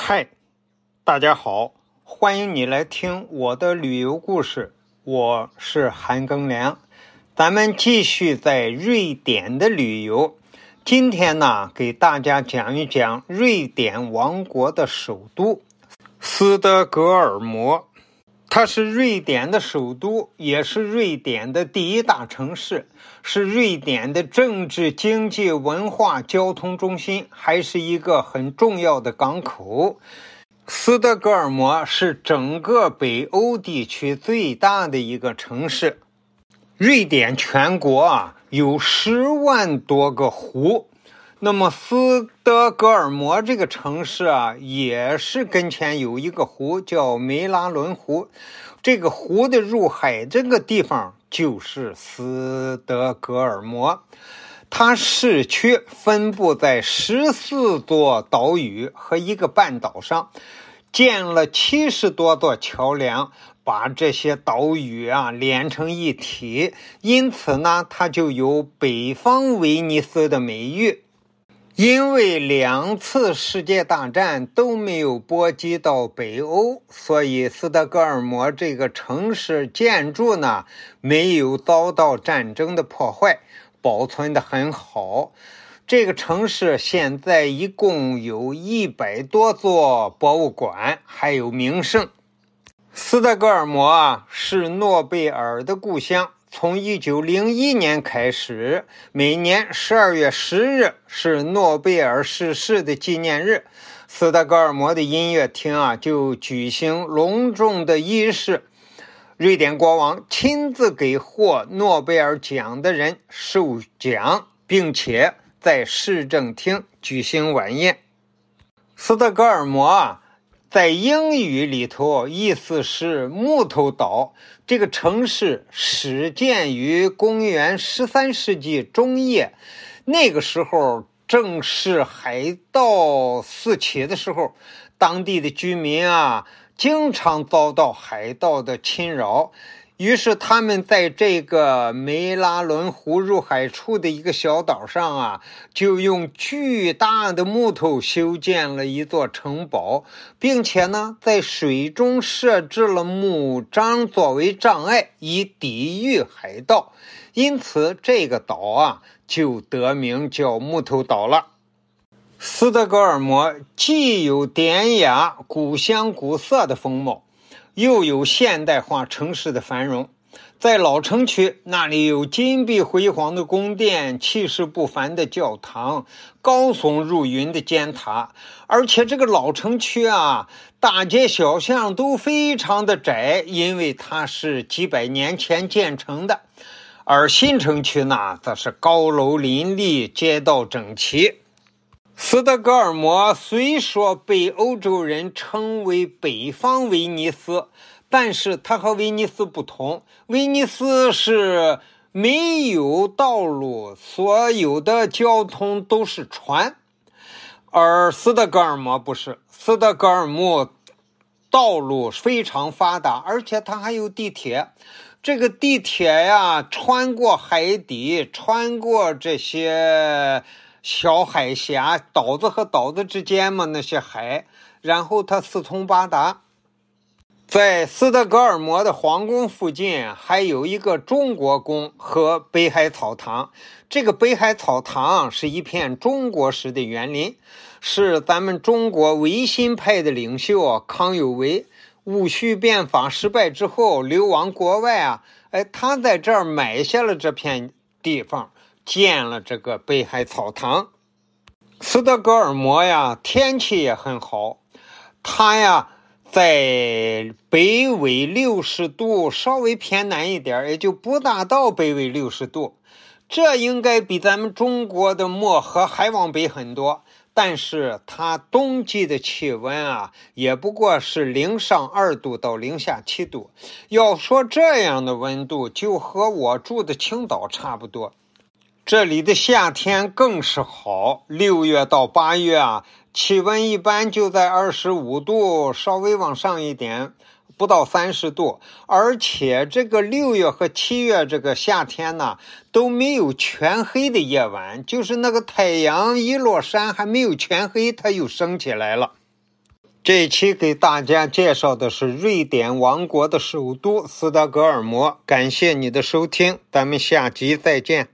嗨，大家好，欢迎你来听我的旅游故事。我是韩庚良，咱们继续在瑞典的旅游。今天呢，给大家讲一讲瑞典王国的首都斯德哥尔摩。它是瑞典的首都，也是瑞典的第一大城市，是瑞典的政治、经济、文化、交通中心，还是一个很重要的港口。斯德哥尔摩是整个北欧地区最大的一个城市。瑞典全国啊有十万多个湖。那么斯德哥尔摩这个城市啊，也是跟前有一个湖叫梅拉伦湖，这个湖的入海这个地方就是斯德哥尔摩。它市区分布在十四座岛屿和一个半岛上，建了七十多座桥梁，把这些岛屿啊连成一体，因此呢，它就有北方威尼斯的美誉。因为两次世界大战都没有波及到北欧，所以斯德哥尔摩这个城市建筑呢没有遭到战争的破坏，保存的很好。这个城市现在一共有一百多座博物馆，还有名胜。斯德哥尔摩啊是诺贝尔的故乡。从一九零一年开始，每年十二月十日是诺贝尔逝世的纪念日。斯德哥尔摩的音乐厅啊，就举行隆重的仪式。瑞典国王亲自给获诺贝尔奖的人授奖，并且在市政厅举行晚宴。斯德哥尔摩啊。在英语里头，意思是木头岛。这个城市始建于公元十三世纪中叶，那个时候正是海盗四起的时候，当地的居民啊，经常遭到海盗的侵扰。于是他们在这个梅拉伦湖入海处的一个小岛上啊，就用巨大的木头修建了一座城堡，并且呢，在水中设置了木桩作为障碍，以抵御海盗。因此，这个岛啊就得名叫木头岛了。斯德哥尔摩既有典雅、古香古色的风貌。又有现代化城市的繁荣，在老城区那里有金碧辉煌的宫殿、气势不凡的教堂、高耸入云的尖塔，而且这个老城区啊，大街小巷都非常的窄，因为它是几百年前建成的；而新城区呢，则是高楼林立，街道整齐。斯德哥尔摩虽说被欧洲人称为北方威尼斯，但是它和威尼斯不同。威尼斯是没有道路，所有的交通都是船，而斯德哥尔摩不是。斯德哥尔摩道路非常发达，而且它还有地铁。这个地铁呀，穿过海底，穿过这些。小海峡，岛子和岛子之间嘛，那些海，然后它四通八达。在斯德哥尔摩的皇宫附近，还有一个中国宫和北海草堂。这个北海草堂是一片中国式的园林，是咱们中国维新派的领袖康有为戊戌变法失败之后流亡国外啊，哎，他在这儿买下了这片地方。建了这个北海草堂，斯德哥尔摩呀，天气也很好。它呀，在北纬六十度，稍微偏南一点，也就不大到北纬六十度。这应该比咱们中国的漠河还往北很多。但是它冬季的气温啊，也不过是零上二度到零下七度。要说这样的温度，就和我住的青岛差不多。这里的夏天更是好，六月到八月啊，气温一般就在二十五度，稍微往上一点，不到三十度。而且这个六月和七月这个夏天呢，都没有全黑的夜晚，就是那个太阳一落山还没有全黑，它又升起来了。这期给大家介绍的是瑞典王国的首都斯德哥尔摩。感谢你的收听，咱们下集再见。